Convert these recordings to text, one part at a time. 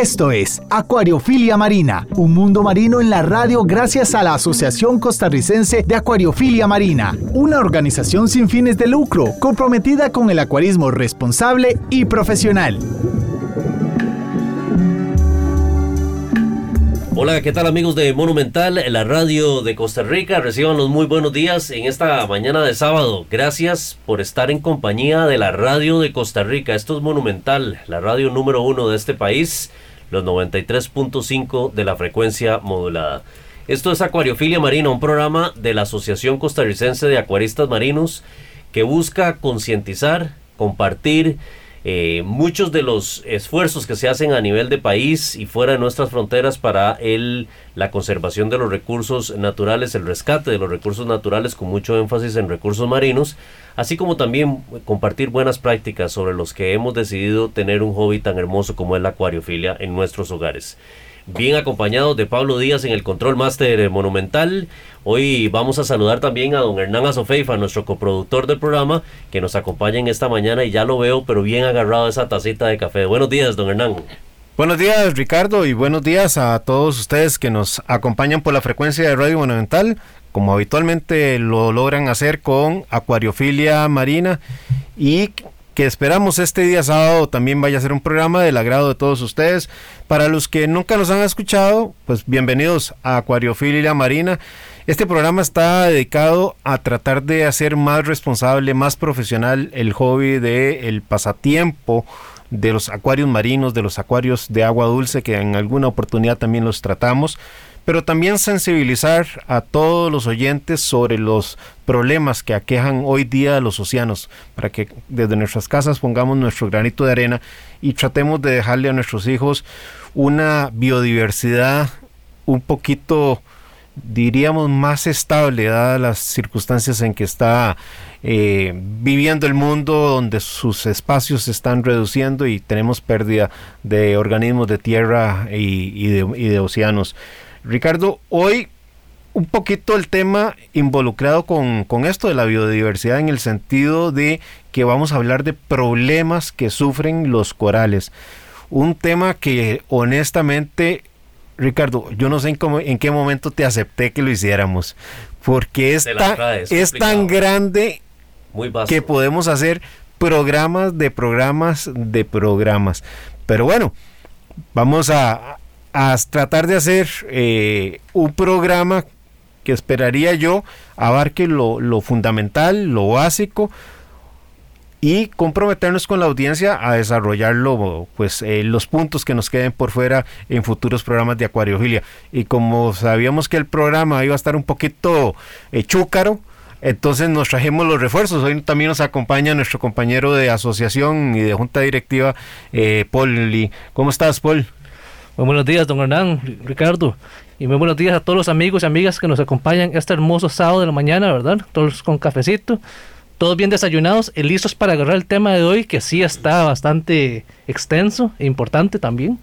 Esto es Acuariofilia Marina, un mundo marino en la radio gracias a la Asociación Costarricense de Acuariofilia Marina, una organización sin fines de lucro comprometida con el acuarismo responsable y profesional. Hola, ¿qué tal amigos de Monumental, la radio de Costa Rica? Reciban los muy buenos días en esta mañana de sábado. Gracias por estar en compañía de la radio de Costa Rica. Esto es Monumental, la radio número uno de este país los 93.5 de la frecuencia modulada. Esto es Acuariofilia Marina, un programa de la Asociación Costarricense de Acuaristas Marinos que busca concientizar, compartir eh, muchos de los esfuerzos que se hacen a nivel de país y fuera de nuestras fronteras para el, la conservación de los recursos naturales, el rescate de los recursos naturales con mucho énfasis en recursos marinos, así como también compartir buenas prácticas sobre los que hemos decidido tener un hobby tan hermoso como es la acuariofilia en nuestros hogares bien acompañados de Pablo Díaz en el Control Master Monumental. Hoy vamos a saludar también a don Hernán Azofeifa, nuestro coproductor del programa, que nos acompaña en esta mañana y ya lo veo, pero bien agarrado a esa tacita de café. Buenos días, don Hernán. Buenos días, Ricardo, y buenos días a todos ustedes que nos acompañan por la frecuencia de Radio Monumental, como habitualmente lo logran hacer con Acuariofilia Marina y que esperamos este día sábado también vaya a ser un programa del agrado de todos ustedes. Para los que nunca nos han escuchado, pues bienvenidos a Acuariofilia Marina. Este programa está dedicado a tratar de hacer más responsable, más profesional el hobby de el pasatiempo de los acuarios marinos, de los acuarios de agua dulce, que en alguna oportunidad también los tratamos pero también sensibilizar a todos los oyentes sobre los problemas que aquejan hoy día los océanos, para que desde nuestras casas pongamos nuestro granito de arena y tratemos de dejarle a nuestros hijos una biodiversidad un poquito diríamos más estable dadas las circunstancias en que está eh, viviendo el mundo donde sus espacios se están reduciendo y tenemos pérdida de organismos de tierra y de océanos. Ricardo, hoy un poquito el tema involucrado con, esto de la biodiversidad en el sentido de que vamos a hablar de problemas que sufren los corales. Un tema que honestamente, Ricardo, yo no sé en, en qué momento te acepté que lo hiciéramos, porque es, es tan grande que podemos hacer programas de programas de programas. Pero bueno, vamos a, a tratar de hacer eh, un programa que esperaría yo abarque lo, fundamental, lo básico y comprometernos con la audiencia a desarrollarlo, pues eh, los puntos que nos queden por fuera en futuros programas de acuariofilia. Y como sabíamos que el programa iba a estar un poquito eh, chúcaro, entonces nos trajimos los refuerzos. Hoy también nos acompaña nuestro compañero de asociación y de junta directiva, Paul. ¿Cómo estás, Paul? Muy buenos días, don Hernán, Ricardo. Y muy buenos días a todos los amigos y amigas que nos acompañan este hermoso sábado de la mañana, ¿verdad? Todos con cafecito, todos bien desayunados y listos para agarrar el tema de hoy, que sí está bastante extenso e importante también.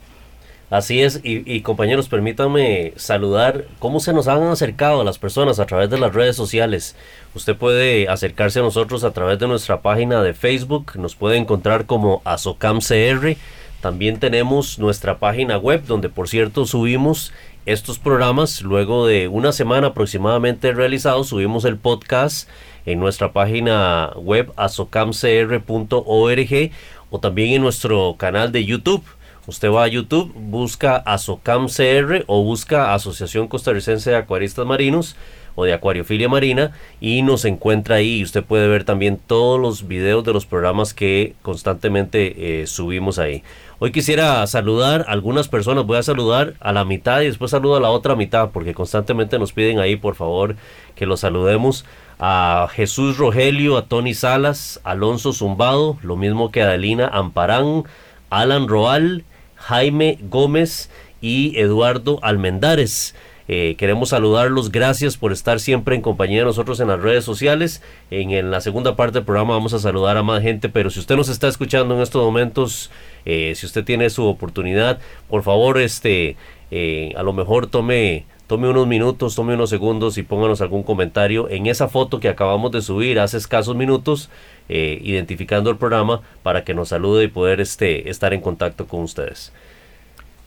Así es, y, y, compañeros, permítanme saludar cómo se nos han acercado las personas a través de las redes sociales. Usted puede acercarse a nosotros a través de nuestra página de Facebook, nos puede encontrar como ASOCAMCR también tenemos nuestra página web donde por cierto subimos estos programas. Luego de una semana aproximadamente realizados, subimos el podcast en nuestra página web asocamcr.org o también en nuestro canal de YouTube. Usted va a YouTube, busca ASOCAMCR o busca Asociación Costarricense de Acuaristas Marinos o de Acuariofilia Marina y nos encuentra ahí. Usted puede ver también todos los videos de los programas que constantemente eh, subimos ahí. Hoy quisiera saludar a algunas personas, voy a saludar a la mitad y después saludo a la otra mitad, porque constantemente nos piden ahí, por favor, que los saludemos. A Jesús Rogelio, a Tony Salas, Alonso Zumbado, lo mismo que a Adelina Amparán, Alan Roal, Jaime Gómez y Eduardo Almendares. Eh, queremos saludarlos, gracias por estar siempre en compañía de nosotros en las redes sociales. En, la segunda parte del programa vamos a saludar a más gente, pero si usted nos está escuchando en estos momentos, eh, si usted tiene su oportunidad, por favor, este, eh, a lo mejor tome tome unos minutos, tome unos segundos y pónganos algún comentario en esa foto que acabamos de subir hace escasos minutos, identificando el programa para que nos salude y poder este, estar en contacto con ustedes.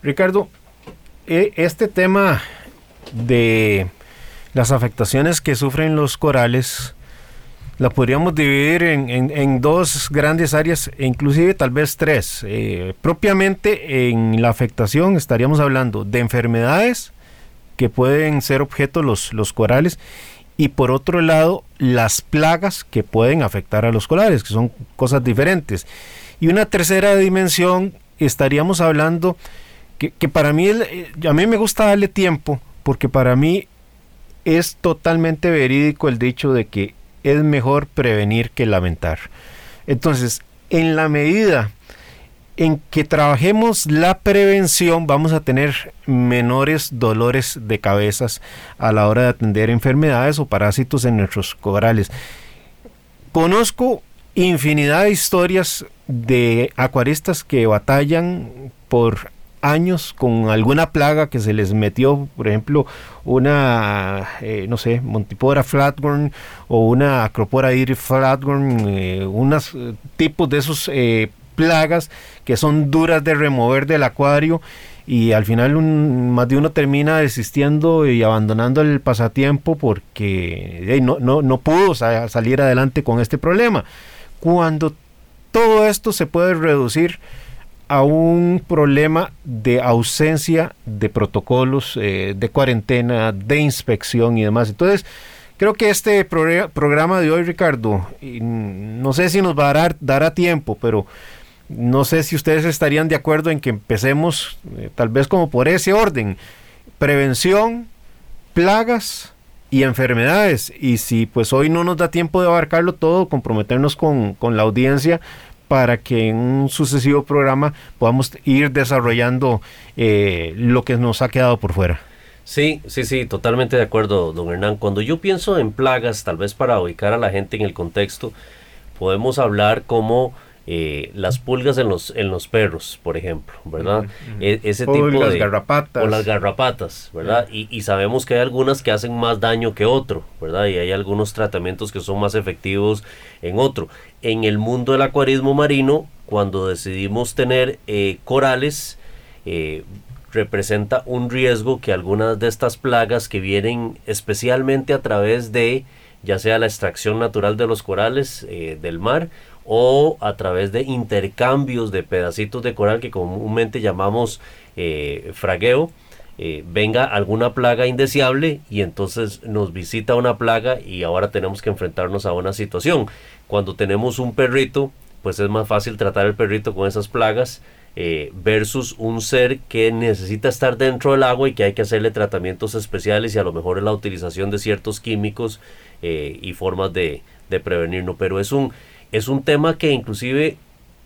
Ricardo, este tema de las afectaciones que sufren los corales la podríamos dividir en, dos grandes áreas, e inclusive tal vez tres. Eh, propiamente en la afectación estaríamos hablando de enfermedades que pueden ser objeto los, los corales y por otro lado las plagas que pueden afectar a los corales, que son cosas diferentes. Y una tercera dimensión estaríamos hablando que, que para mí, eh, a mí me gusta darle tiempo porque para mí es totalmente verídico el dicho de que es mejor prevenir que lamentar. Entonces, en la medida en que trabajemos la prevención, vamos a tener menores dolores de cabezas a la hora de atender enfermedades o parásitos en nuestros corales. Conozco infinidad de historias de acuaristas que batallan por años con alguna plaga que se les metió, por ejemplo, una, eh, no sé, Montipora flatworm o una Acropora iris flatworm, eh, unos eh, tipos de esos plagas que son duras de remover del acuario y al final un, más de uno termina desistiendo y abandonando el pasatiempo porque no, no, no pudo salir adelante con este problema. Cuando todo esto se puede reducir a un problema de ausencia de protocolos eh, de cuarentena, de inspección y demás. Entonces, creo que este programa de hoy, Ricardo, no sé si nos va a dar, dará tiempo, pero no sé si ustedes estarían de acuerdo en que empecemos eh, tal vez como por ese orden. Prevención, plagas y enfermedades. Y si pues hoy no nos da tiempo de abarcarlo todo, comprometernos con, con la audiencia para que en un sucesivo programa podamos ir desarrollando eh, lo que nos ha quedado por fuera. Sí, sí, sí, totalmente de acuerdo, don Hernán. Cuando yo pienso en plagas, tal vez para ubicar a la gente en el contexto, podemos hablar como eh, las pulgas en los, en los perros, por ejemplo, ¿verdad? E, ese tipo las garrapatas. O las garrapatas, ¿verdad? Y, y, sabemos que hay algunas que hacen más daño que otro, ¿verdad? Y hay algunos tratamientos que son más efectivos en otro. En el mundo del acuarismo marino, cuando decidimos tener eh, corales, eh, representa un riesgo que algunas de estas plagas que vienen especialmente a través de ya sea la extracción natural de los corales del mar o a través de intercambios de pedacitos de coral que comúnmente llamamos eh, fragueo, eh, venga alguna plaga indeseable y entonces nos visita una plaga y ahora tenemos que enfrentarnos a una situación. Cuando tenemos un perrito, pues es más fácil tratar el perrito con esas plagas eh, versus un ser que necesita estar dentro del agua y que hay que hacerle tratamientos especiales y a lo mejor la utilización de ciertos químicos y formas de, de prevenirlo. Pero es un, es un tema que inclusive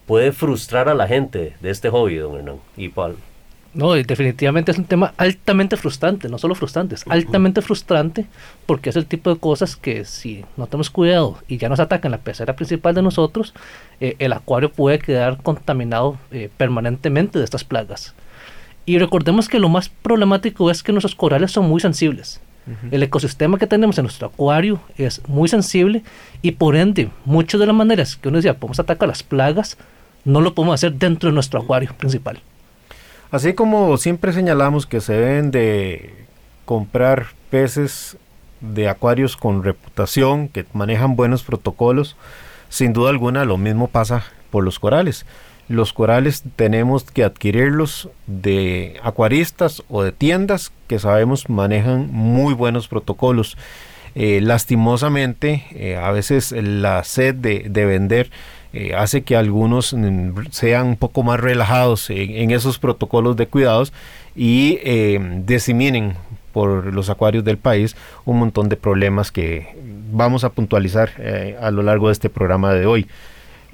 puede frustrar a la gente de este hobby, don Hernán y Paul. No, definitivamente es un tema altamente frustrante, no solo frustrante, es altamente frustrante porque es el tipo de cosas que si no tenemos cuidado y ya nos atacan la pecera principal de nosotros, eh, el acuario puede quedar contaminado eh, permanentemente de estas plagas. Y recordemos que lo más problemático es que nuestros corales son muy sensibles. El ecosistema que tenemos en nuestro acuario es muy sensible y por ende, muchas de las maneras que uno decía, podemos atacar las plagas, no lo podemos hacer dentro de nuestro acuario principal. Así como siempre señalamos que se deben de comprar peces de acuarios con reputación, que manejan buenos protocolos, sin duda alguna lo mismo pasa por los corales los corales tenemos que adquirirlos de acuaristas o de tiendas que sabemos manejan muy buenos protocolos. Eh, lastimosamente, eh, a veces la sed de, vender eh, hace que algunos mm, sean un poco más relajados en, esos protocolos de cuidados y diseminen por los acuarios del país un montón de problemas que vamos a puntualizar a lo largo de este programa de hoy.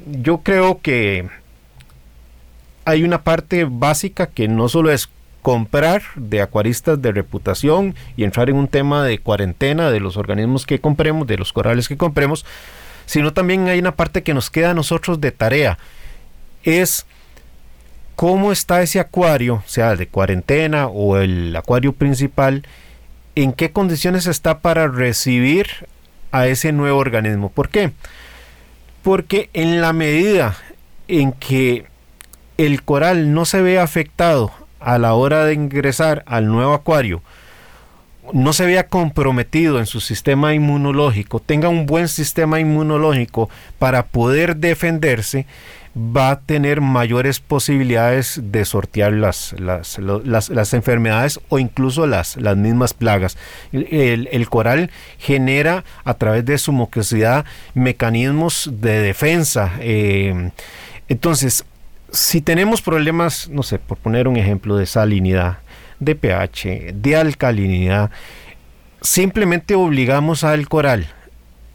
Yo creo que hay una parte básica que no solo es comprar de acuaristas de reputación y entrar en un tema de cuarentena de los organismos que compremos, de los corales que compremos, sino también hay una parte que nos queda a nosotros de tarea. Es cómo está ese acuario, sea de cuarentena o el acuario principal, en qué condiciones está para recibir a ese nuevo organismo. ¿Por qué? Porque en la medida en que el coral no se ve afectado a la hora de ingresar al nuevo acuario, no se vea comprometido en su sistema inmunológico, tenga un buen sistema inmunológico para poder defenderse, va a tener mayores posibilidades de sortear las, las, enfermedades o incluso las, las mismas plagas. El, coral genera a través de su mucosidad mecanismos de defensa. Eh, entonces, si tenemos problemas, no sé, por poner un ejemplo de salinidad, de pH, de alcalinidad, simplemente obligamos al coral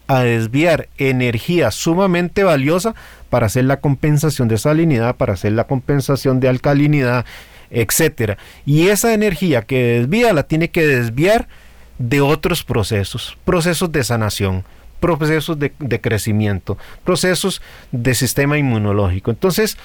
a desviar energía sumamente valiosa para hacer la compensación de salinidad, para hacer la compensación de alcalinidad, etcétera. Y esa energía que desvía la tiene que desviar de otros procesos, procesos de sanación, procesos de, de crecimiento, procesos de sistema inmunológico. Entonces,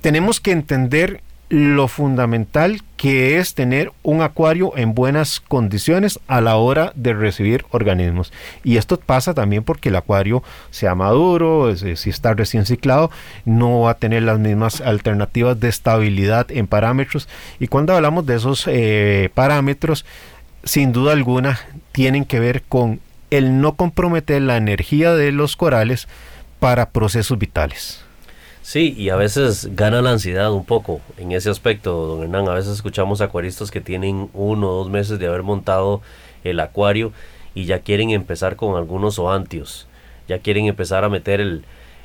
tenemos que entender lo fundamental que es tener un acuario en buenas condiciones a la hora de recibir organismos. Y esto pasa también porque el acuario sea maduro, si está recién ciclado, no va a tener las mismas alternativas de estabilidad en parámetros. Y cuando hablamos de esos eh, parámetros, sin duda alguna, tienen que ver con el no comprometer la energía de los corales para procesos vitales. Sí, y a veces gana la ansiedad un poco en ese aspecto, don Hernán. A veces escuchamos acuaristas que tienen uno o dos meses de haber montado el acuario y ya quieren empezar con algunos oantios. Ya quieren empezar a meter el,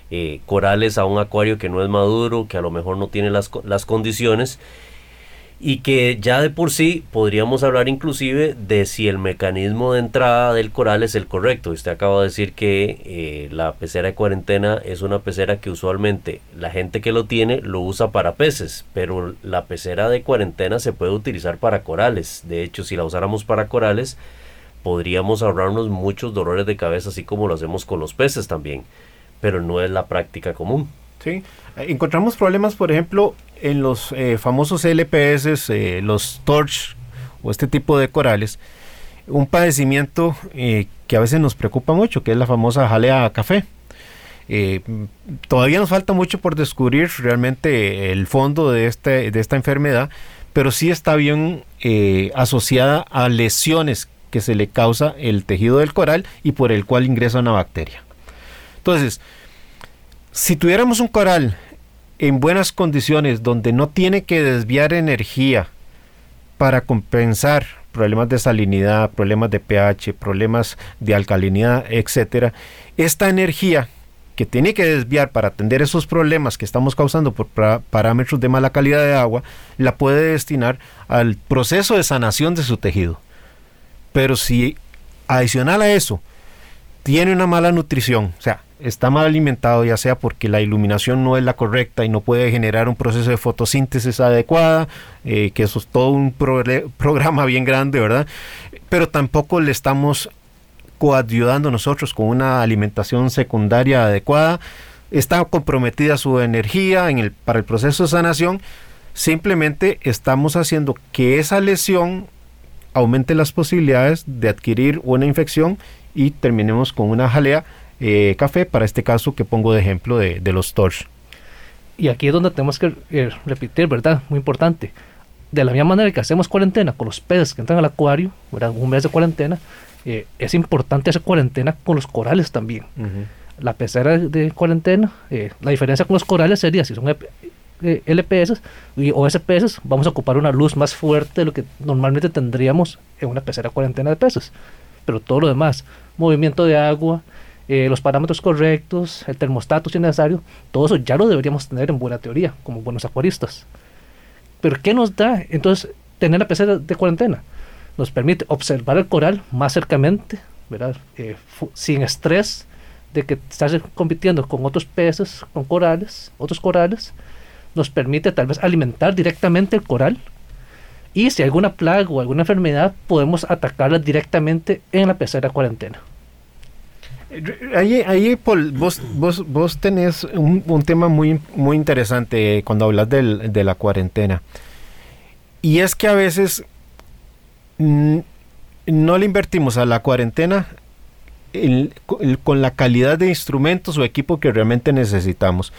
eh, corales a un acuario que no es maduro, que a lo mejor no tiene las, las condiciones y que ya de por sí podríamos hablar inclusive de si el mecanismo de entrada del coral es el correcto. Usted acaba de decir que eh, la pecera de cuarentena es una pecera que usualmente la gente que lo tiene lo usa para peces, pero la pecera de cuarentena se puede utilizar para corales. De hecho, si la usáramos para corales, podríamos ahorrarnos muchos dolores de cabeza, así como lo hacemos con los peces también, pero no es la práctica común. Sí, encontramos problemas, por ejemplo, en los eh, famosos LPS, eh, los torch o este tipo de corales, un padecimiento eh, que a veces nos preocupa mucho, que es la famosa jalea café. todavía nos falta mucho por descubrir realmente el fondo de, este, de esta enfermedad, pero sí está bien asociada a lesiones que se le causa el tejido del coral y por el cual ingresa una bacteria. Entonces, si tuviéramos un coral en buenas condiciones donde no tiene que desviar energía para compensar problemas de salinidad, problemas de pH, problemas de alcalinidad, etcétera, esta energía que tiene que desviar para atender esos problemas que estamos causando por parámetros de mala calidad de agua, la puede destinar al proceso de sanación de su tejido. Pero si adicional a eso tiene una mala nutrición, o sea, está mal alimentado, ya sea porque la iluminación no es la correcta y no puede generar un proceso de fotosíntesis adecuada, eh, que eso es todo un programa bien grande, ¿verdad? Pero tampoco le estamos coayudando nosotros con una alimentación secundaria adecuada, está comprometida su energía para el proceso de sanación, simplemente estamos haciendo que esa lesión aumente las posibilidades de adquirir una infección y terminemos con una jalea eh, café, para este caso que pongo de ejemplo de, los torch. Y aquí es donde tenemos que eh, repetir, ¿verdad? Muy importante. De la misma manera que hacemos cuarentena con los peces que entran al acuario, ¿verdad? Un mes de cuarentena, eh, es importante hacer cuarentena con los corales también. La pecera de cuarentena, la diferencia con los corales sería si son LPS o SPS, vamos a ocupar una luz más fuerte de lo que normalmente tendríamos en una pecera cuarentena de peces. Pero todo lo demás, movimiento de agua, eh, los parámetros correctos, el termostato si necesario, todo eso ya lo deberíamos tener en buena teoría, como buenos acuaristas. Pero ¿qué nos da entonces tener la pecera de cuarentena? Nos permite observar el coral más cercamente, ¿verdad? Eh, sin estrés de que estás compitiendo con otros peces, con corales, otros corales. Nos permite tal vez alimentar directamente el coral Y si hay alguna plaga o alguna enfermedad, podemos atacarla directamente en la pecera cuarentena. Ahí, ahí Paul, vos, vos, vos tenés un, un, tema muy, muy interesante cuando hablas del, de la cuarentena. Y es que a veces mm, no le invertimos a la cuarentena el, con la calidad de instrumentos o equipo que realmente necesitamos.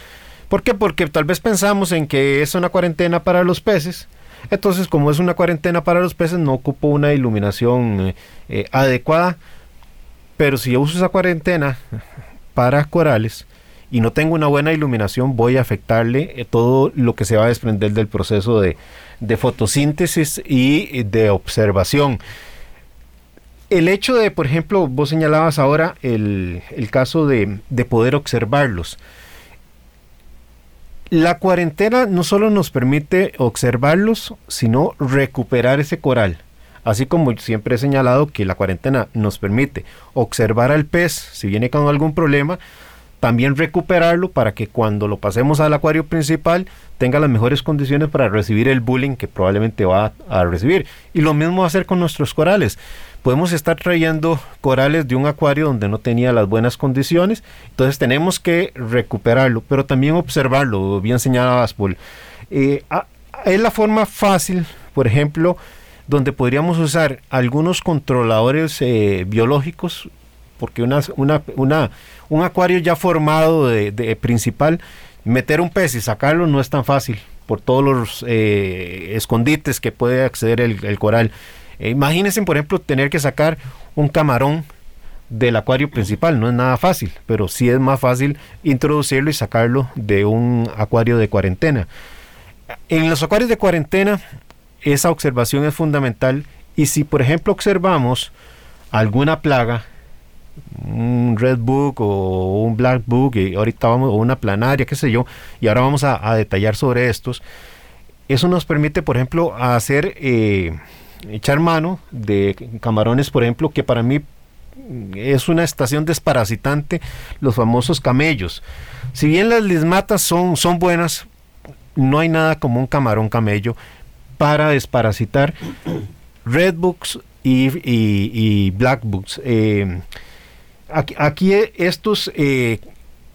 ¿Por qué? Porque tal vez pensamos en que es una cuarentena para los peces. Entonces, como es una cuarentena para los peces, no ocupo una iluminación eh, eh, adecuada. Pero si yo uso esa cuarentena para corales y no tengo una buena iluminación, voy a afectarle eh, todo lo que se va a desprender del proceso de, fotosíntesis y de observación. El hecho de, por ejemplo, vos señalabas ahora el, caso de, poder observarlos. La cuarentena no solo nos permite observarlos, sino recuperar ese coral. Así como siempre he señalado que la cuarentena nos permite observar al pez si viene con algún problema, también recuperarlo para que cuando lo pasemos al acuario principal tenga las mejores condiciones para recibir el bullying que probablemente va a recibir. Y lo mismo hacer con nuestros corales. Podemos estar trayendo corales de un acuario donde no tenía las buenas condiciones, entonces tenemos que recuperarlo, pero también observarlo, bien señalabas, Paul. Eh, es la forma fácil, por ejemplo, donde podríamos usar algunos controladores eh, biológicos, porque una, una, una, un acuario ya formado de, principal, meter un pez y sacarlo no es tan fácil por todos los eh, escondites que puede acceder el coral. Eh, imagínense, por ejemplo, tener que sacar un camarón del acuario principal, no es nada fácil, pero sí es más fácil introducirlo y sacarlo de un acuario de cuarentena. En los acuarios de cuarentena esa observación es fundamental y si por ejemplo observamos alguna plaga, un red book o un black book y ahorita vamos o una planaria, qué sé yo, y ahora vamos a, detallar sobre estos. Eso nos permite, por ejemplo, hacer eh, echar mano de camarones, por ejemplo, que para mí es una estación desparasitante, los famosos camellos. Si bien las lismatas son, son buenas, no hay nada como un camarón camello para desparasitar redbooks y, y, y blackbooks. Eh, aquí, estos eh,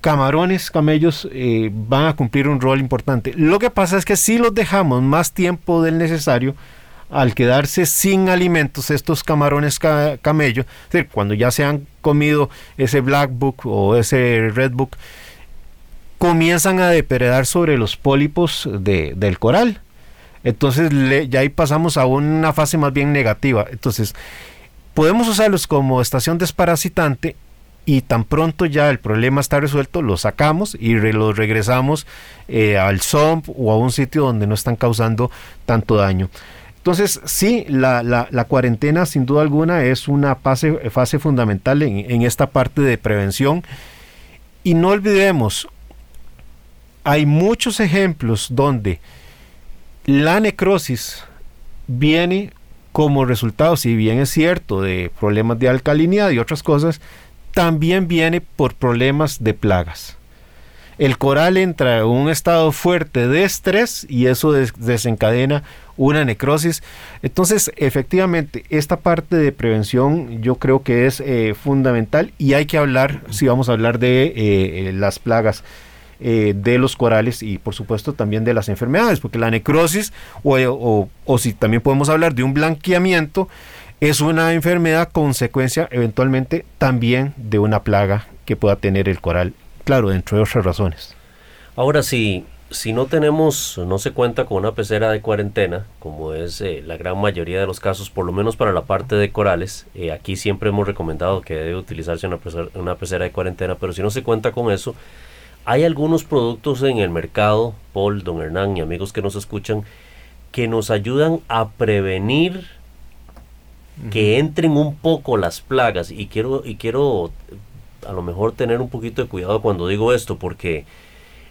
camarones, camellos, eh, van a cumplir un rol importante. Lo que pasa es que si los dejamos más tiempo del necesario, al quedarse sin alimentos estos camarones ca camello, cuando ya se han comido ese black book o ese red book, comienzan a depredar sobre los pólipos de, del coral. Entonces ya ahí pasamos a una fase más bien negativa. Entonces podemos usarlos como estación desparasitante y tan pronto ya el problema está resuelto, los sacamos y re, los regresamos eh, al SOMP o a un sitio donde no están causando tanto daño. Entonces, sí, la, la, cuarentena sin duda alguna es una fase, fase fundamental en, en, esta parte de prevención. Y no olvidemos, hay muchos ejemplos donde la necrosis viene como resultado, si bien es cierto, de problemas de alcalinidad y otras cosas, también viene por problemas de plagas el coral entra en un estado fuerte de estrés y eso des desencadena una necrosis. Entonces, efectivamente, esta parte de prevención yo creo que es eh, fundamental y hay que hablar, si vamos a hablar de eh, eh, las plagas. De los corales y por supuesto también de las enfermedades, porque la necrosis o, o, o si también podemos hablar de un blanqueamiento, es una enfermedad consecuencia eventualmente también de una plaga que pueda tener el coral claro, entre otras razones. Ahora, si, si no tenemos, no se cuenta con una pecera de cuarentena, como es eh, la gran mayoría de los casos, por lo menos para la parte de corales, eh, aquí siempre hemos recomendado que debe utilizarse una pecera, una pecera de cuarentena, pero si no se cuenta con eso, hay algunos productos en el mercado, Paul, don Hernán y amigos que nos escuchan, que nos ayudan a prevenir que entren un poco las plagas y quiero y quiero a lo mejor tener un poquito de cuidado cuando digo esto, porque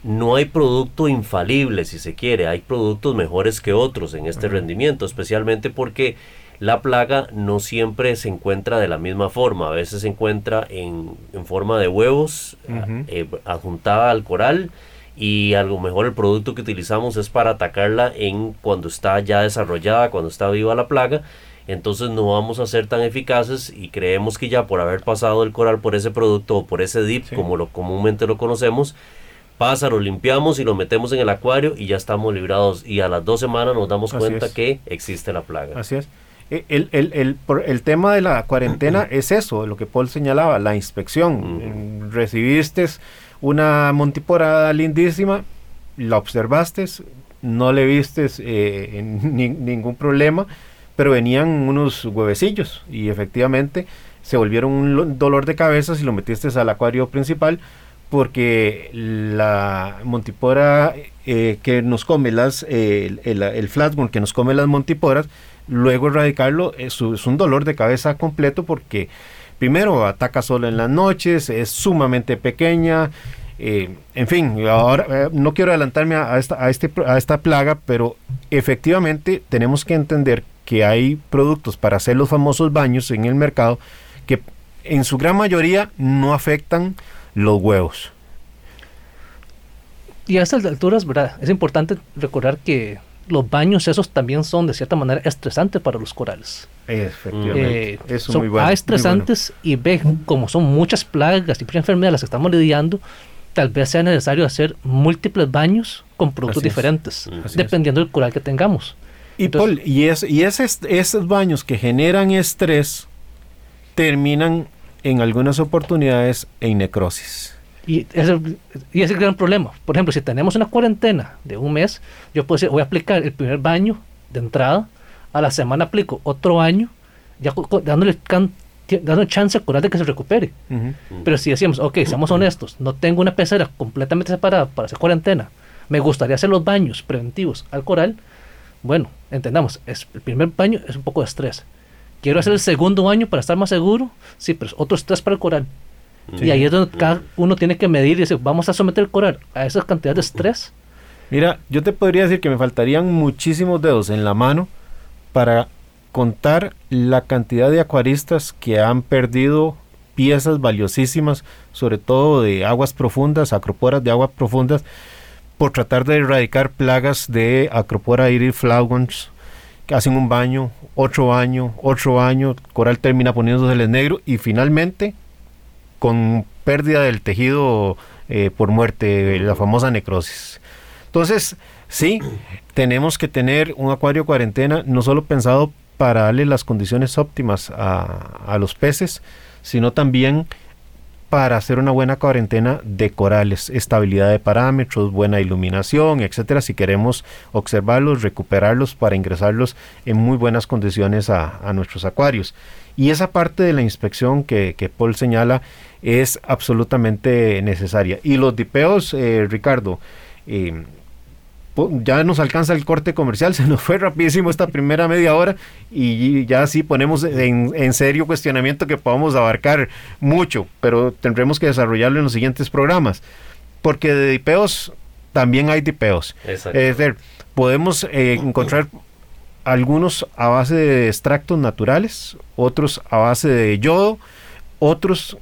no hay producto infalible, si se quiere, hay productos mejores que otros en este uh -huh. rendimiento, especialmente porque la plaga no siempre se encuentra de la misma forma, a veces se encuentra en, en forma de huevos uh -huh. eh, adjuntada al coral y a lo mejor el producto que utilizamos es para atacarla en cuando está ya desarrollada, cuando está viva la plaga. Entonces no vamos a ser tan eficaces y creemos que ya por haber pasado el coral por ese producto o por ese dip, como lo comúnmente lo conocemos, pasa, lo limpiamos y lo metemos en el acuario y ya estamos librados. Y a las dos semanas nos damos cuenta que existe la plaga. Así es. E, el, el, el, el, tema de la cuarentena es eso, lo que Paul señalaba, la inspección. Recibiste una montiporada lindísima, la observaste, no le viste eh, ningún problema, pero venían unos huevecillos y efectivamente se volvieron un dolor de cabeza si lo metiste al acuario principal porque la montipora eh, que nos come las, el, el, flatworm que nos come las montiporas, luego erradicarlo es, es, un dolor de cabeza completo porque primero ataca solo en las noches, es sumamente pequeña, eh, en fin, ahora eh, no quiero adelantarme a, esta, a, este, a esta plaga, pero efectivamente tenemos que entender que hay productos para hacer los famosos baños en el mercado que en su gran mayoría no afectan los huevos. Y a estas alturas, ¿verdad? Es importante recordar que los baños esos también son de cierta manera estresantes para los corales. Efectivamente. Eh, son muy bueno, estresantes y ven como son muchas plagas y muchas enfermedades las que estamos lidiando, tal vez sea necesario hacer múltiples baños con productos diferentes, dependiendo del coral que tengamos. Y, Paul, y, es, y esos baños que generan estrés terminan en algunas oportunidades en necrosis. Y ese, y es el gran problema. Por ejemplo, si tenemos una cuarentena de un mes, yo puedo decir, voy a aplicar el primer baño de entrada, a la semana aplico otro baño, ya dándole, dándole chance al coral de que se recupere. Pero si decimos, ok, seamos honestos, no tengo una pecera completamente separada para hacer cuarentena, me gustaría hacer los baños preventivos al coral, bueno, entendamos, es, el primer baño es un poco de estrés. Quiero hacer el segundo baño para estar más seguro, sí, pero es otro estrés para el coral. Y ahí es donde cada uno tiene que medir y decir, vamos a someter el coral a esa cantidad de estrés. Mira, yo te podría decir que me faltarían muchísimos dedos en la mano para contar la cantidad de acuaristas que han perdido piezas valiosísimas, sobre todo de aguas profundas, acroporas de aguas profundas, por tratar de erradicar plagas de Acropora iris flagons, que hacen un baño, otro baño, otro baño, coral termina poniéndose el negro y finalmente con pérdida del tejido eh, por muerte, la famosa necrosis. Entonces, sí, tenemos que tener un acuario cuarentena no solo pensado para darle las condiciones óptimas a, a los peces, sino también para hacer una buena cuarentena de corales, estabilidad de parámetros, buena iluminación, etcétera, si queremos observarlos, recuperarlos para ingresarlos en muy buenas condiciones a, nuestros acuarios. Y esa parte de la inspección que, Paul señala es absolutamente necesaria. Y los dipeos, eh, Ricardo, eh, ya nos alcanza el corte comercial, se nos fue rapidísimo esta primera media hora y ya sí ponemos en, serio cuestionamiento que podamos abarcar mucho, pero tendremos que desarrollarlo en los siguientes programas, porque de dipeos también hay dipeos. Es decir, podemos eh, encontrar algunos a base de extractos naturales, otros a base de yodo, otros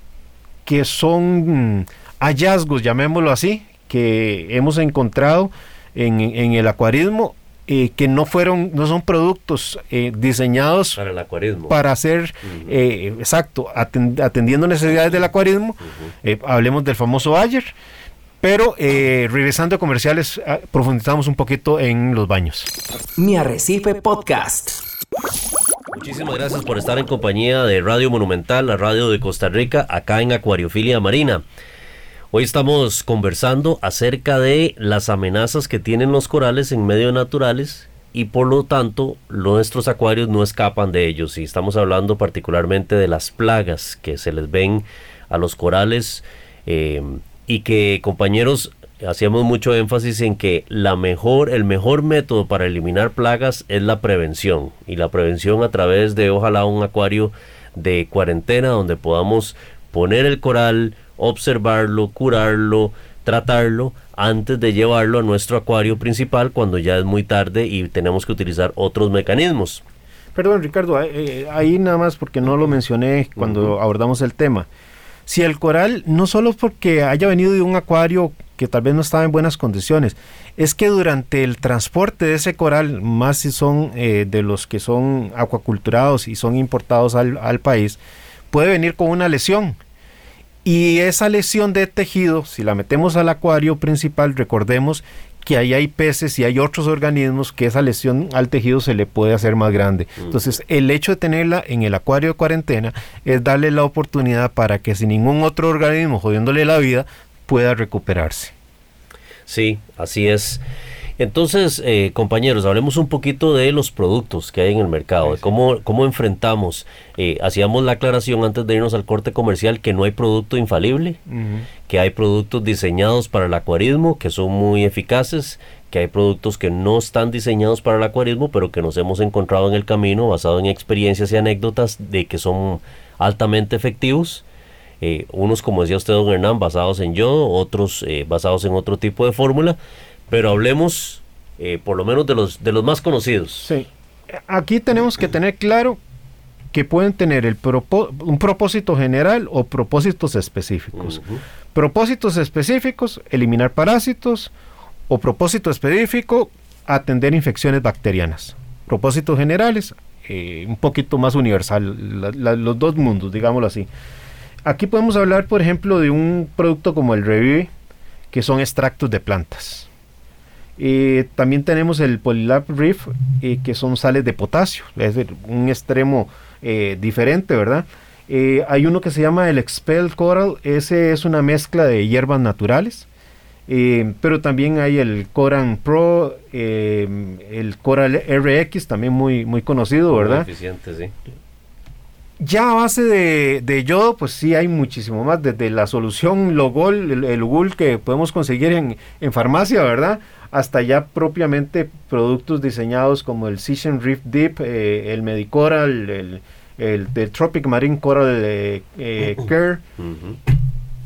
que son hallazgos, llamémoslo así, que hemos encontrado en, el acuarismo eh, que no fueron, no son productos eh, diseñados para el acuarismo. Para hacer, eh, exacto, atendiendo necesidades del acuarismo. hablemos del famoso Bayer. Pero regresando a comerciales, ah, profundizamos un poquito en los baños. Mi Arrecife Podcast. Muchísimas gracias por estar en compañía de Radio Monumental, la radio de Costa Rica, acá en Acuariofilia Marina. Hoy estamos conversando acerca de las amenazas que tienen los corales en medios naturales y por lo tanto nuestros acuarios no escapan de ellos. Y estamos hablando particularmente de las plagas que se les ven a los corales eh, y que compañeros hacíamos mucho énfasis en que la mejor el mejor método para eliminar plagas es la prevención. Y la prevención a través de ojalá un acuario de cuarentena donde podamos poner el coral observarlo, curarlo, tratarlo antes de llevarlo a nuestro acuario principal cuando ya es muy tarde y tenemos que utilizar otros mecanismos. Perdón Ricardo, eh, ahí nada más porque no lo mencioné cuando abordamos el tema. Si el coral, no solo porque haya venido de un acuario que tal vez no estaba en buenas condiciones, es que durante el transporte de ese coral, más si son eh, de los que son acuaculturados y son importados al, al país, puede venir con una lesión. Y esa lesión de tejido, si la metemos al acuario principal, recordemos que ahí hay peces y hay otros organismos que esa lesión al tejido se le puede hacer más grande. Entonces, el hecho de tenerla en el acuario de cuarentena es darle la oportunidad para que sin ningún otro organismo jodiéndole la vida pueda recuperarse. Sí, así es. Entonces, eh, compañeros, hablemos un poquito de los productos que hay en el mercado, de cómo, cómo enfrentamos. Eh, hacíamos la aclaración antes de irnos al corte comercial que no hay producto infalible, que hay productos diseñados para el acuarismo que son muy eficaces, que hay productos que no están diseñados para el acuarismo, pero que nos hemos encontrado en el camino basado en experiencias y anécdotas de que son altamente efectivos. Eh, unos, como decía usted, don Hernán, basados en yodo, otros basados en otro tipo de fórmula pero hablemos eh, por lo menos de los, de los más conocidos. Sí. Aquí tenemos que tener claro que pueden tener el un propósito general o propósitos específicos. Propósitos específicos, eliminar parásitos, o propósito específico, atender infecciones bacterianas. Propósitos generales, eh, un poquito más universal, los dos mundos, digámoslo así. Aquí podemos hablar, por ejemplo, de un producto como el Revive, que son extractos de plantas. Eh, también tenemos el Polylab Reef, eh, que son sales de potasio, es decir, un extremo eh, diferente, ¿verdad? hay uno que se llama el Expel Coral, ese es una mezcla de hierbas naturales, pero también hay el Coran Pro, el Coral RX, también muy, muy conocido, ¿verdad? Muy eficiente, sí. Ya a base de, de, yodo, pues sí hay muchísimo más, desde la solución Logol, el, el que podemos conseguir en, en farmacia, ¿verdad? Hasta ya propiamente productos diseñados como el Season Reef Deep, eh, el Medicoral, el, el, Tropic Marine Coral eh, eh, Care,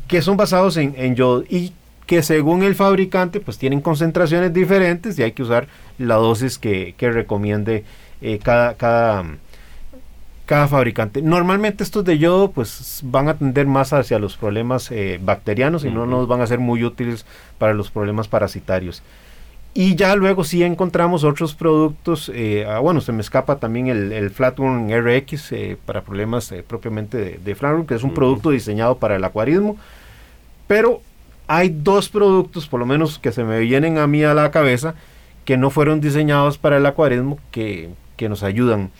que son basados en, en yodo y que según el fabricante pues tienen concentraciones diferentes y hay que usar la dosis que, que recomiende cada, cada, cada fabricante. Normalmente estos de yodo pues van a tender más hacia los problemas bacterianos y no nos van a ser muy útiles para los problemas parasitarios. Y ya luego sí encontramos otros productos, eh, ah, bueno, se me escapa también el, el Flatworm RX eh, para problemas eh, propiamente de, de que es un producto diseñado para el acuarismo, pero hay dos productos, por lo menos que se me vienen a mí a la cabeza, que no fueron diseñados para el acuarismo, que, que nos ayudan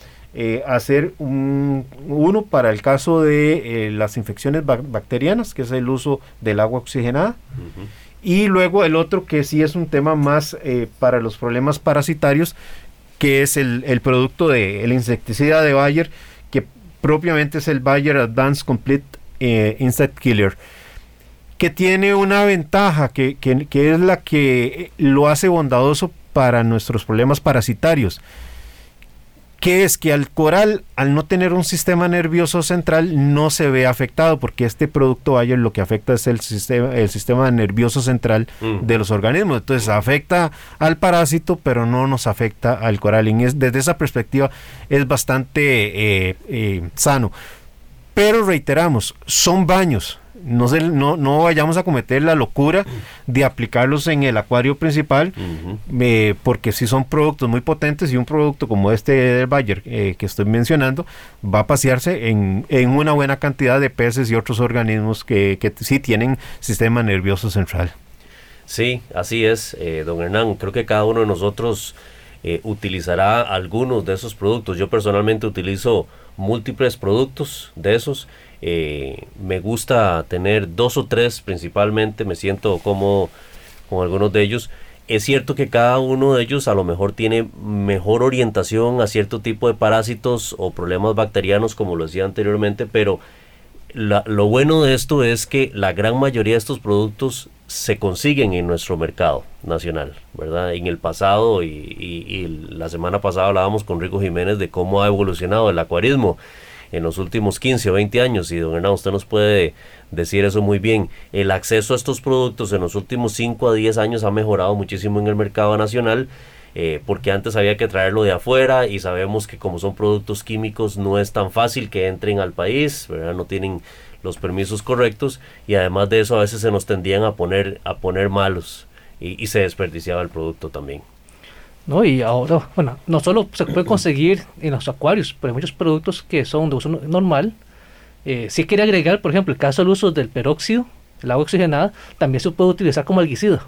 a hacer un, uno para el caso de las infecciones bacterianas, que es el uso del agua oxigenada. Y luego el otro que sí es un tema más eh, para los problemas parasitarios, que es el, producto del el insecticida de Bayer, que propiamente es el Bayer Advanced Complete eh, Insect Killer, que tiene una ventaja que, que es la que lo hace bondadoso para nuestros problemas parasitarios que es que al coral, al no tener un sistema nervioso central, no se ve afectado, porque este producto Bayer lo que afecta es el sistema, el sistema nervioso central mm. de los organismos. Entonces afecta al parásito, pero no nos afecta al coral. Y desde esa perspectiva es bastante eh, eh, sano. Pero reiteramos, son baños, no, no, no, vayamos a cometer la locura de aplicarlos en el acuario principal, eh, porque si son productos muy potentes y un producto como este del Bayer eh, que estoy mencionando va a pasearse en, una buena cantidad de peces y otros organismos que, que sí tienen sistema nervioso central. Sí, así es, eh, don Hernán. Creo que cada uno de nosotros utilizará algunos de esos productos. Yo personalmente utilizo múltiples productos de esos eh, me gusta tener dos o tres principalmente, me siento cómodo con algunos de ellos. Es cierto que cada uno de ellos a lo mejor tiene mejor orientación a cierto tipo de parásitos o problemas bacterianos, como lo decía anteriormente, pero lo bueno de esto es que la gran mayoría de estos productos se consiguen en nuestro mercado nacional, ¿verdad? En el pasado y, y la semana pasada hablábamos con Rico Jiménez de cómo ha evolucionado el acuarismo en los últimos 15 o 20 años, y don Hernán, usted nos puede decir eso muy bien, el acceso a estos productos en los últimos 5 a 10 años ha mejorado muchísimo en el mercado nacional. Eh, porque antes había que traerlo de afuera y sabemos que como son productos químicos no es tan fácil que entren al país, ¿verdad? no tienen los permisos correctos y además de eso a veces se nos tendían a poner, a poner malos y, y se desperdiciaba el producto también. ¿No? Y ahora, bueno, no solo se puede conseguir en los acuarios, pero hay muchos productos que son de uso no- normal. Eh, sí quería agregar, por ejemplo, el caso del uso del peróxido, el agua oxigenada, también se puede utilizar como alguicida.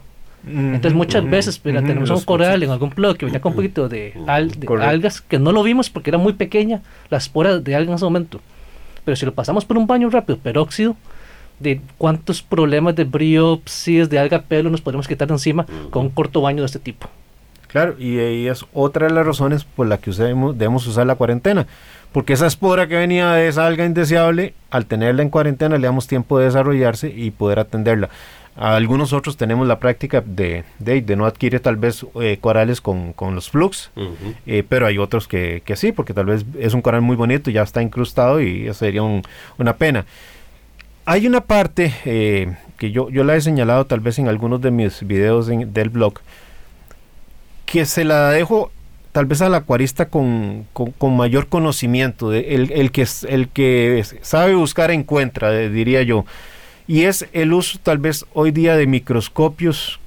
Entonces muchas veces mira, tenemos un coral en algún blog que venía con un poquito de, al- de Correcto. algas que no lo vimos porque era muy pequeña la espora de algas en ese momento. Pero si lo pasamos por un baño rápido, peróxido, de cuántos problemas de briopsis, de alga pelo nos podemos quitar de encima con un corto baño de este tipo. Claro, y ahí es otra de las razones por la que usemos- debemos usar la cuarentena. Porque esa espora que venía de esa alga indeseable, al tenerla en cuarentena le damos tiempo de desarrollarse y poder atenderla. A algunos otros tenemos la práctica de, de, de no adquirir tal vez eh, corales con, con los flux, eh, pero hay otros que, que sí, porque tal vez es un coral muy bonito, ya está incrustado y eso sería un- una pena. Hay una parte eh, que yo, yo la he señalado tal vez en algunos de mis videos en- del blog, que se la dejo tal vez al acuarista con, con- mayor conocimiento, el, el que, el que sabe buscar encuentra, diría yo, y es el uso tal vez hoy día de microscopios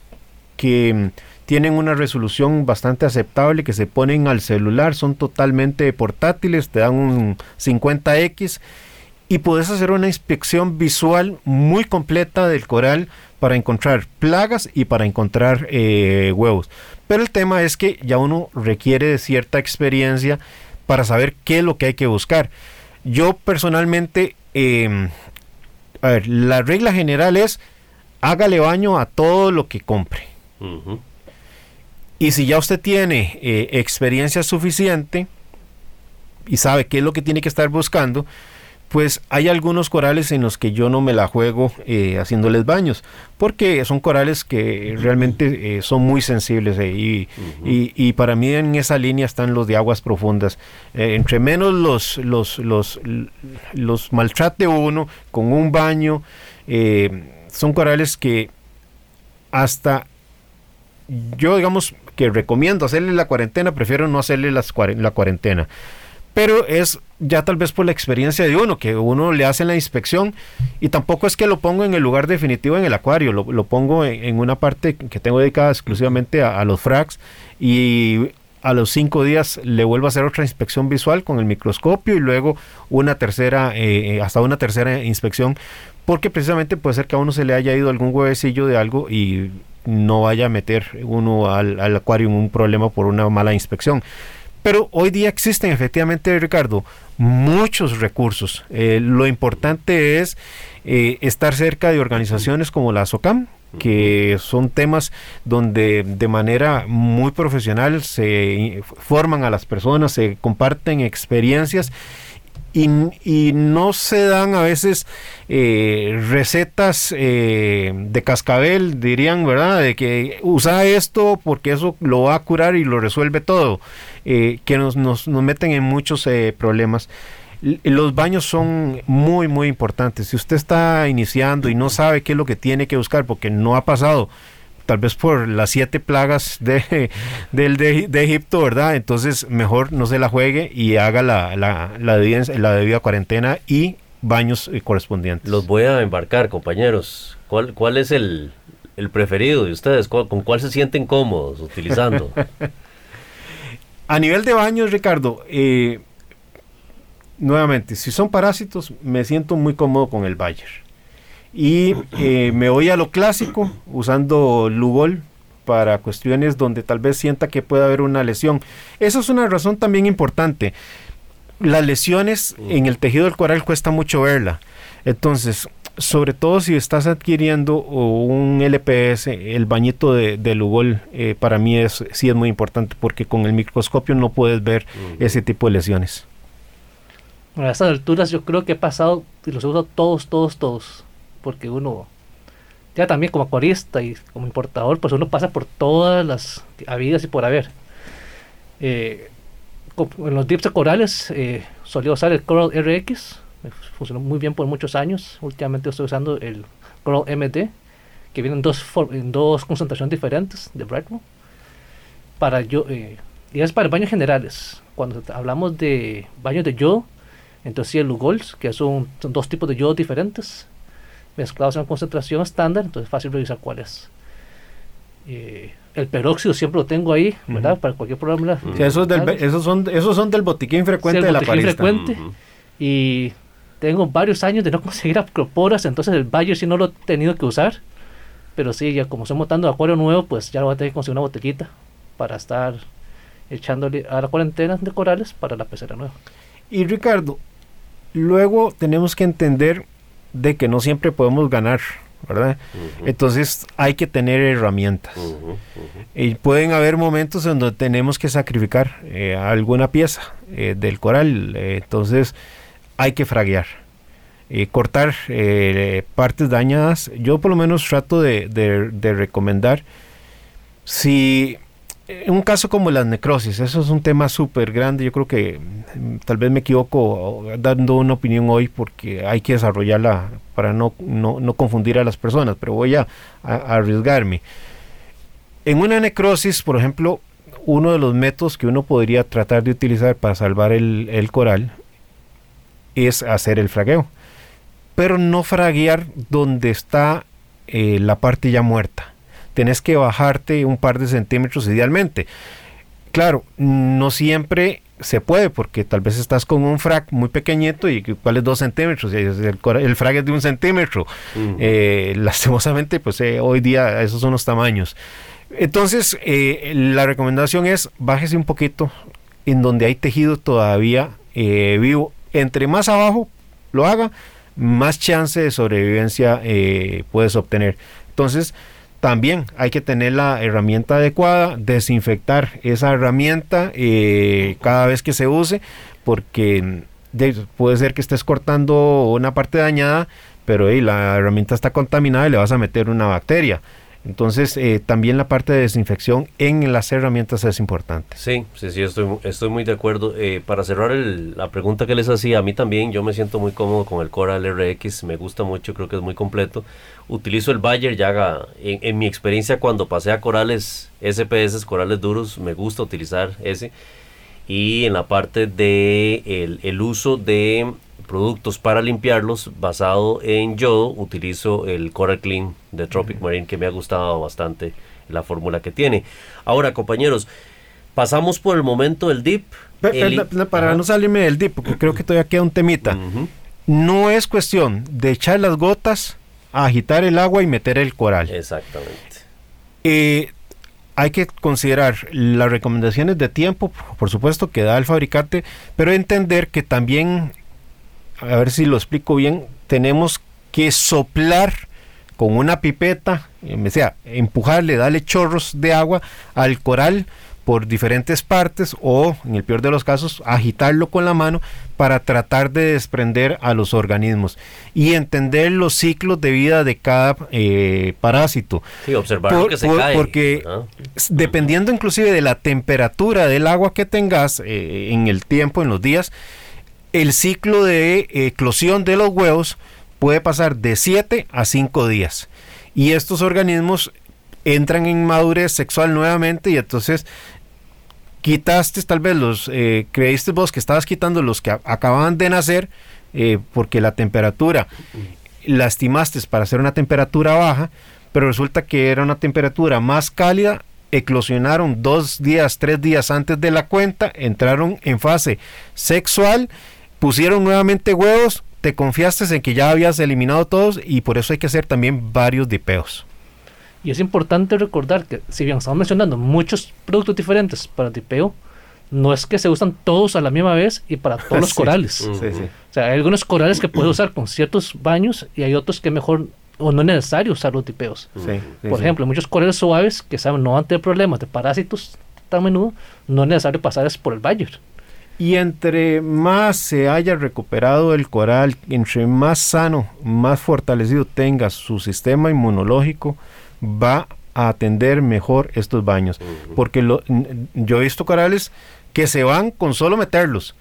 que mm, tienen una resolución bastante aceptable, que se ponen al celular, son totalmente portátiles, te dan un 50X y puedes hacer una inspección visual muy completa del coral para encontrar plagas y para encontrar eh, huevos. Pero el tema es que ya uno requiere de cierta experiencia para saber qué es lo que hay que buscar. Yo personalmente, eh, a ver, la regla general es hágale baño a todo lo que compre. Y si ya usted tiene eh, experiencia suficiente y sabe qué es lo que tiene que estar buscando, pues hay algunos corales en los que yo no me la juego eh, haciéndoles baños, porque son corales que realmente eh, son muy sensibles eh, y, y- y para mí en esa línea están los de aguas profundas. Entre menos los, los, los, los maltrate uno con un baño, son corales que hasta yo digamos que recomiendo hacerle la cuarentena, prefiero no hacerle las la cuarentena. Pero es ya tal vez por la experiencia de uno, que uno le hace la inspección y tampoco es que lo pongo en el lugar definitivo en el acuario, lo, lo pongo en, una parte que tengo dedicada exclusivamente a, a los fracs y a los cinco días le vuelvo a hacer otra inspección visual con el microscopio y luego una tercera, eh, eh, hasta una tercera inspección, porque precisamente puede ser que a uno se le haya ido algún huevecillo de algo y no vaya a meter uno al, al acuario en un problema por una mala inspección. Pero hoy día existen efectivamente, Ricardo, muchos recursos. Eh, lo importante es eh, estar cerca de organizaciones como la SOCAM, que son temas donde de manera muy profesional se forman a las personas, se comparten experiencias y, no se dan a veces eh, recetas de cascabel, dirían, ¿verdad? De que usa esto porque eso lo va a curar y lo resuelve todo, eh, que nos, nos, nos, meten en muchos eh, problemas. Los baños son muy, muy importantes. Si usted está iniciando y no sabe qué es lo que tiene que buscar porque no ha pasado tal vez por las siete plagas de, del de, de, Egipto, ¿verdad? Entonces mejor no se la juegue y haga la, la, la, debida, la debida cuarentena y baños eh, correspondientes. Los voy a embarcar, compañeros. ¿Cuál, cuál es el, el preferido de ustedes? ¿Con cuál se sienten cómodos utilizando? a nivel de baños, Ricardo, eh, nuevamente, si son parásitos, me siento muy cómodo con el Bayer. Y eh, me voy a lo clásico usando Lugol para cuestiones donde tal vez sienta que puede haber una lesión. Esa es una razón también importante. Las lesiones en el tejido del coral cuesta mucho verla. Entonces, sobre todo si estás adquiriendo un LPS, el bañito de, de Lugol eh, para mí es, sí es muy importante porque con el microscopio no puedes ver uh -huh. ese tipo de lesiones. A estas alturas yo creo que he pasado y los he usado todos, todos, todos porque uno ya también como acuarista y como importador, pues uno pasa por todas las habidas y por haber. Eh, en los dips de corales eh, solía usar el Coral RX, funcionó muy bien por muchos años. Últimamente estoy usando el Coral MD, que viene en dos, en dos concentraciones diferentes de Brightwell. Para yo, eh, y es para baños generales. Cuando hablamos de baños de yodo, Entonces, si el Lugols, que son, son dos tipos de yodos diferentes, mezclados en concentración estándar, entonces es fácil revisar cuál es. Eh, el peróxido siempre lo tengo ahí, ¿verdad? Para cualquier problema. Sí, esos, del, esos, son, esos son del botiquín frecuente Sí, el de la parista. frecuente. Y tengo varios años de no conseguir acroporas, entonces el Bayer sí no lo he tenido que usar. Pero sí, ya como estoy montando acuario nuevo, pues ya voy a tener que conseguir una botellita para estar echándole a la cuarentena de corales para la pecera nueva. Y Ricardo, luego tenemos que entender de que no siempre podemos ganar, ¿verdad? Entonces hay que tener herramientas. Y pueden haber momentos en donde tenemos que sacrificar eh, alguna pieza eh, del coral. eh, entonces hay que fraguear. eh, cortar eh, partes dañadas. Yo por lo menos trato de, recomendar si en un caso como las necrosis, eso es un tema súper grande. Yo creo que mm, tal vez me equivoco dando una opinión hoy porque hay que desarrollarla para no, no, no confundir a las personas, pero voy a, arriesgarme. En una necrosis, por ejemplo, uno de los métodos que uno podría tratar de utilizar para salvar el coral es hacer el fragueo. Pero no fraguear donde está eh, la parte ya muerta. Tenés que bajarte un par de centímetros idealmente. Claro, no siempre se puede porque tal vez estás con un frag muy pequeñito y cuál es dos centímetros el, el frag es de un centímetro. Eh, lastimosamente, pues eh, hoy día esos son los tamaños. Entonces, eh, la recomendación es bájese un poquito en donde hay tejido todavía vivo. Entre más abajo lo haga, más chance de sobrevivencia eh, puedes obtener. Entonces, también hay que tener la herramienta adecuada, desinfectar esa herramienta eh, cada vez que se use, porque de- puede ser que estés cortando una parte dañada, pero la herramienta está contaminada y le vas a meter una bacteria. Entonces, eh, también la parte de desinfección en las herramientas es importante. Sí, sí, sí, estoy, estoy muy de acuerdo. Eh, para cerrar el- la pregunta que les hacía, a mí también yo me siento muy cómodo con el Coral RX, me gusta mucho, creo que es muy completo. Utilizo el Bayer ya haga- en, en mi experiencia cuando pasé a corales SPS, corales duros, me gusta utilizar ese. Y en la parte de el, el uso de productos para limpiarlos basado en yodo, utilizo el Coral Clean de Tropic Marine que me ha gustado bastante la fórmula que tiene. Ahora, compañeros, pasamos por el momento del dip. El- para Ajá. no salirme del dip, porque creo que todavía queda un temita. No es cuestión de echar las gotas, agitar el agua y meter el coral. Exactamente. Eh, hay que considerar las recomendaciones de tiempo, por supuesto, que da el fabricante, pero entender que también, a ver si lo explico bien, tenemos que soplar con una pipeta, eh, o sea, empujarle, darle chorros de agua al coral por diferentes partes o, en el peor de los casos, agitarlo con la mano para tratar de desprender a los organismos y entender los ciclos de vida de cada eh, parásito. Sí, observar lo Por- que se por- cae. porque dependiendo inclusive de la temperatura del agua que tengas eh, en el tiempo, en los días, el ciclo de eclosión de los huevos puede pasar de 7 a 5 días. Y estos organismos entran en madurez sexual nuevamente y entonces quitaste tal vez los, eh, creíste vos que estabas quitando los que acababan de nacer eh, porque la temperatura la estimaste para hacer una temperatura baja, pero resulta que era una temperatura más cálida, eclosionaron dos días, tres días antes de la cuenta, entraron en fase sexual, pusieron nuevamente huevos, te confiaste en que ya habías eliminado todos y por eso hay que hacer también varios dipeos. Y es importante recordar que, si bien estamos mencionando muchos productos diferentes para el tipeo, no es que se usan todos a la misma vez y para todos los Sí. corales. Ujú. Sí, sí. O sea, hay algunos corales que puedes usar con ciertos baños y hay otros que mejor o no es necesario usar los tipeos. Por sí. ejemplo, muchos corales suaves que saben no van a tener problemas de parásitos tan a menudo, no es necesario pasarles por el Bayer. Y entre más se haya recuperado el coral, entre más sano, más fortalecido tenga su sistema inmunológico, va a atender mejor estos baños. Porque lo- yo he visto corales que se van con solo meterlos.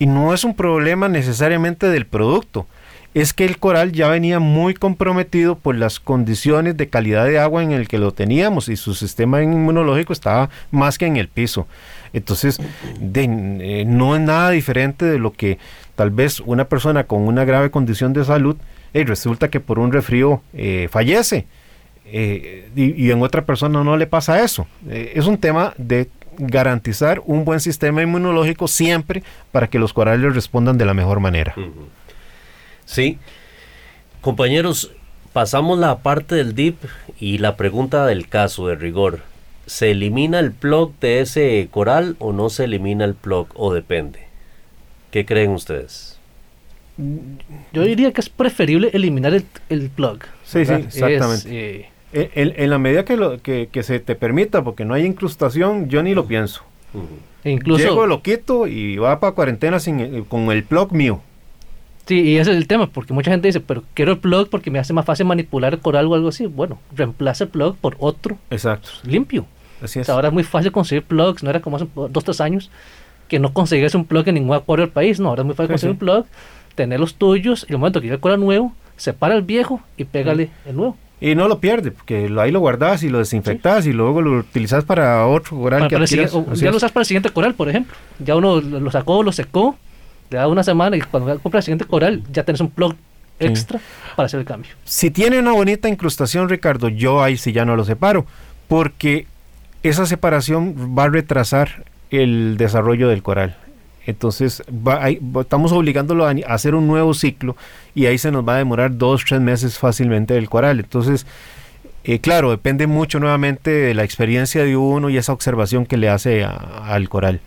Y no es un problema necesariamente del producto. Es que el coral ya venía muy comprometido por las condiciones de calidad de agua en el que lo teníamos y su sistema inmunológico estaba más que en el piso. Entonces, eh, no es nada diferente de lo que tal vez una persona con una grave condición de salud y resulta que por un resfrío eh, fallece eh, y, en otra persona no le pasa eso. Eh, es un tema de garantizar un buen sistema inmunológico siempre para que los corales respondan de la mejor manera. Sí. Compañeros, pasamos la parte del DIP y la pregunta del caso de rigor. ¿Se elimina el plug de ese coral o no se elimina el plug o depende? ¿Qué creen ustedes? Yo diría que es preferible eliminar el, plug. Sí, sí, exactamente. Eh, en, la medida que, lo, que, se te permita, porque no hay incrustación, yo ni lo pienso. E incluso, Llego, lo quito y va para cuarentena sin, con el plug mío. Sí, y ese es el tema, porque mucha gente dice, pero quiero el plug porque me hace más fácil manipular el coral o algo así. Bueno, reemplaza el plug por otro Exacto. limpio. Así es. ahora es muy fácil conseguir plugs, no era como hace dos, tres años que no conseguías un plug en ningún acuario del país, no, ahora es muy fácil conseguir un plug, tener los tuyos, y el momento que llega el coral nuevo, separa el viejo y pégale el nuevo. Y no lo pierde, porque ahí lo guardas y lo desinfectas y luego lo utilizas para otro coral que Ya lo usas para el siguiente coral, por ejemplo. Ya uno lo sacó, lo secó, le da una semana y cuando compra el siguiente coral ya tienes un plug extra para hacer el cambio. Si tiene una bonita incrustación, Ricardo, yo ahí sí ya no lo separo, porque esa separación va a retrasar el desarrollo del coral. Entonces estamos obligándolo a, hacer un nuevo ciclo y ahí se nos va a demorar dos, tres meses fácilmente el coral. Entonces, eh, claro, depende mucho nuevamente de la experiencia de uno y esa observación que le hace al coral.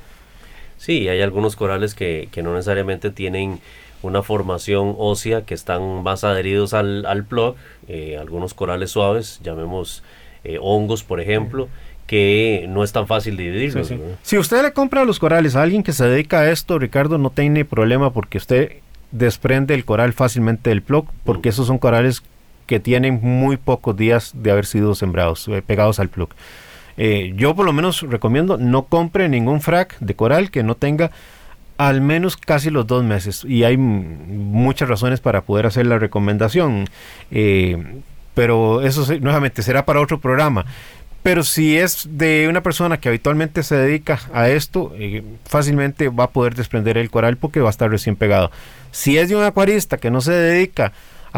Sí, hay algunos corales que, no necesariamente tienen una formación ósea que están más adheridos al, al plug, eh, algunos corales suaves, llamemos eh, hongos por ejemplo, que no es tan fácil dividirlo. Si usted le compra los corales a alguien que se dedica a esto, Ricardo, no tiene problema porque usted desprende el coral fácilmente del plug, porque mm. esos son corales que tienen muy pocos días de haber sido sembrados, eh, pegados al plug. Eh, yo por lo menos recomiendo no compre ningún frac de coral que no tenga al menos casi los dos meses. Y hay muchas razones para poder hacer la recomendación. Eh, pero eso nuevamente será para otro programa. Pero si es de una persona que habitualmente se dedica a esto, eh, fácilmente va a poder desprender el coral porque va a estar recién pegado. Si es de un acuarista que no se dedica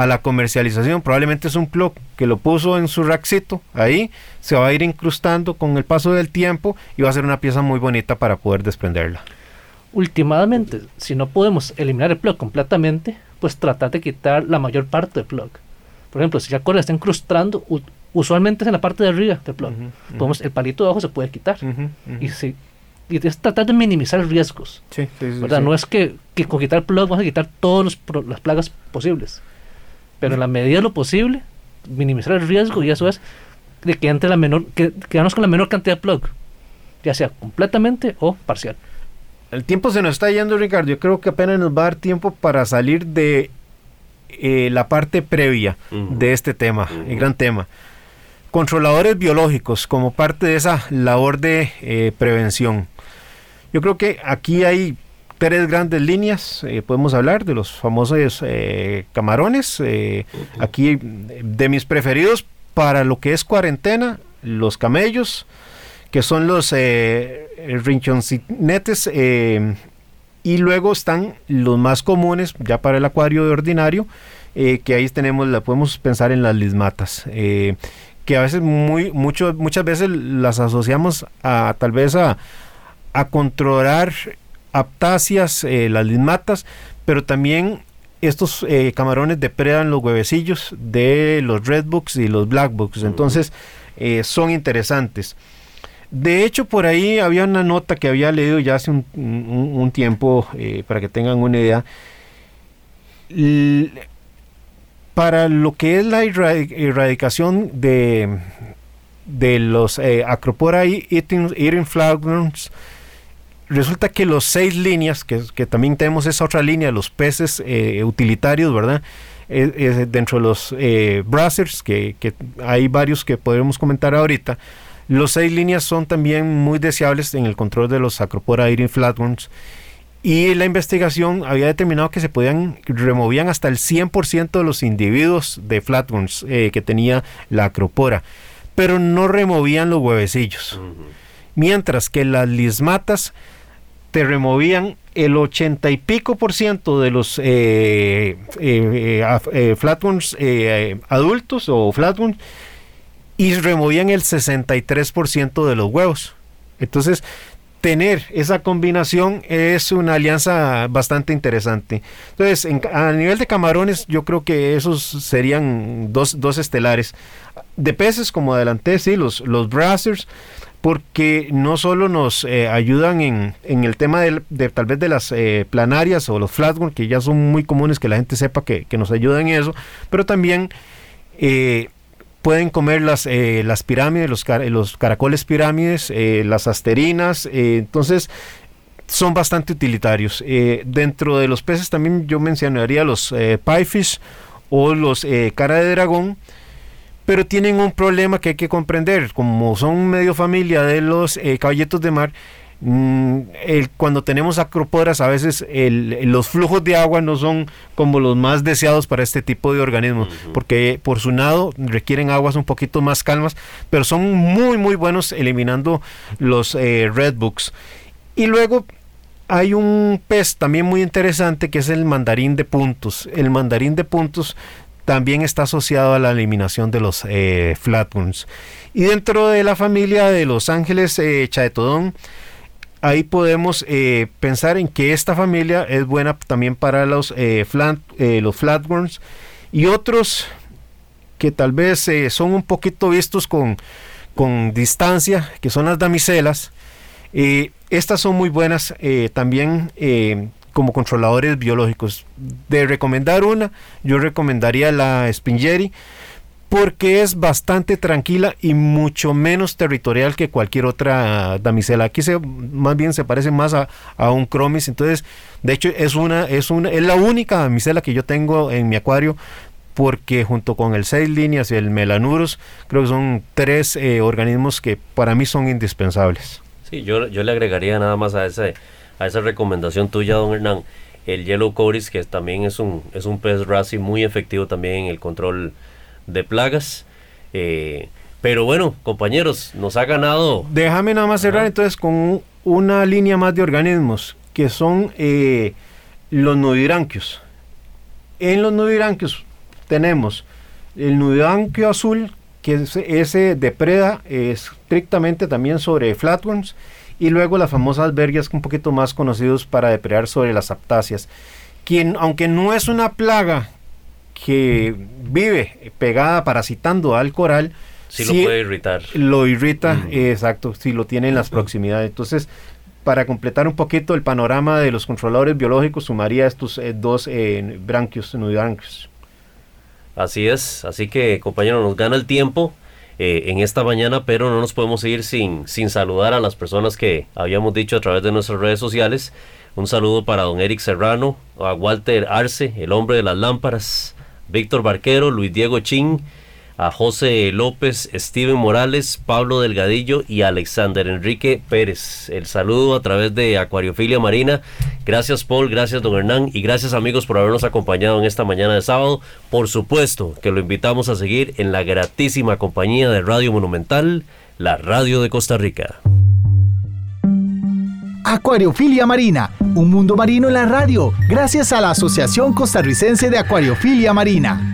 la comercialización, probablemente es un plug que lo puso en su rackcito, ahí se va a ir incrustando con el paso del tiempo y va a ser una pieza muy bonita para poder desprenderla. Últimamente, si no podemos eliminar el plug completamente, pues tratar de quitar la mayor parte del plug. Por ejemplo, si ya coral está incrustando, usualmente es en la parte de arriba del plug. el palito de abajo se puede quitar. Y, si, y es tratar de minimizar riesgos. No es que, con quitar el plug vamos a quitar todas las plagas posibles. Pero en la medida de lo posible, minimizar el riesgo y eso es de que entre la menor, que quedarnos con la menor cantidad de plug, ya sea completamente o parcial. El tiempo se nos está yendo, Ricardo. Yo creo que apenas nos va a dar tiempo para salir de eh, la parte previa de este tema, el gran tema controladores biológicos como parte de esa labor de eh, prevención. Yo creo que aquí hay tres grandes líneas. Eh, podemos hablar de los famosos eh, camarones. aquí de mis preferidos para lo que es cuarentena, los camellos, que son los rinchoncinetes. y luego están los más comunes, ya para el acuario de ordinario, que ahí tenemos, la podemos pensar en las lismatas que a veces muy mucho, muchas veces las asociamos a tal vez a, controlar aptasias, eh, las lismatas, pero también estos eh, camarones depredan los huevecillos de los redbooks y los blackbooks, entonces eh, son interesantes. De hecho, por ahí había una nota que había leído ya hace un, tiempo, para que tengan una idea. Para lo que es la erradicación de, de los Acropora eating, eating resulta que los seis líneas, que, también tenemos esa otra línea, los peces eh, utilitarios, ¿verdad? dentro de los eh, browsers, que, hay varios que podremos comentar ahorita, los seis líneas son también muy deseables en el control de los Acropora eating flatworms y la investigación había determinado que se podían, removían hasta el 100% de los individuos de flatworms eh, que tenía la acropora, pero no removían los huevecillos. Mientras que las lismatas te removían el 80 y pico por ciento de los eh, eh, eh, flatworms adultos o flatworms y removían el 63% de los huevos. Entonces, tener esa combinación es una alianza bastante interesante. Entonces, a nivel de camarones, yo creo que esos serían dos, dos estelares. De peces, como adelanté, sí, los, los brassers, porque no solo nos eh, ayudan en, el tema de, tal vez de las eh, planarias o los flatworms, que ya son muy comunes que la gente sepa que, nos ayudan en eso, pero también... Eh, pueden comer las, las pirámides, los, los, caracoles pirámides, las asterinas, entonces son bastante utilitarios. dentro de los peces también yo mencionaría los piefish o los cara de dragón, pero tienen un problema que hay que comprender, como son medio familia de los caballetos de mar, Mm, cuando tenemos acroporas a veces los flujos de agua no son como los más deseados para este tipo de organismos porque por su nado requieren aguas un poquito más calmas pero son muy muy buenos eliminando los eh, redbooks y luego hay un pez también muy interesante que es el mandarín de puntos. El mandarín de puntos también está asociado a la eliminación de los eh, flatworms y dentro de la familia de los ángeles eh, chaetodón ahí podemos eh, pensar en que esta familia es buena también para los, eh, eh, los flatworms y otros que tal vez son un poquito vistos con, con distancia, que son las damiselas. estas son muy buenas también como controladores biológicos. De recomendar una, yo recomendaría la Spingeri porque es bastante tranquila y mucho menos territorial que cualquier otra damisela. Aquí se, más bien se parece más a, un cromis, entonces de hecho es una, es una, es la única damisela que yo tengo en mi acuario porque junto con el seis líneas y el melanurus creo que son tres eh, organismos que para mí son indispensables. Sí, yo, yo le agregaría nada más a ese, a esa recomendación tuya, don Hernán, el Yellow Coris, que también es un, es un pez raci muy efectivo también en el control de plagas. Eh, pero bueno, compañeros, nos ha ganado. Déjame nada más cerrar entonces con una línea más de organismos, que son eh, los nudibranquios. En los nudibranquios tenemos el nudibranquio azul, que ese depreda estrictamente también sobre flatworms, y luego las famosas vergas, un poquito más conocidos para depredar sobre las aptáceas. Quien, aunque no es una plaga que vive pegada, parasitando al coral, sí, lo puede irritar. Lo irrita, exacto, si lo tiene en las proximidades. Entonces, para completar un poquito el panorama de los controladores biológicos, sumaría estos eh, dos eh, branquios, nudibranquios. Así es, así que compañero, nos gana el tiempo eh, en esta mañana, pero no nos podemos ir sin, sin saludar a las personas que habíamos dicho a través de nuestras redes sociales. Un saludo para don Eric Serrano, a Walter Arce, el hombre de las lámparas, Víctor Barquero, Luis Diego Chin, a José López, Steven Morales, Pablo Delgadillo y Alexander Enrique Pérez. El saludo a través de Acuariofilia Marina. Gracias Paul, gracias don Hernán y gracias amigos por habernos acompañado en esta mañana de sábado. Por supuesto que lo invitamos a seguir en la gratísima compañía de Radio Monumental, la radio de Costa Rica. Acuariofilia Marina, un mundo marino en la radio, gracias a la Asociación Costarricense de Acuariofilia Marina.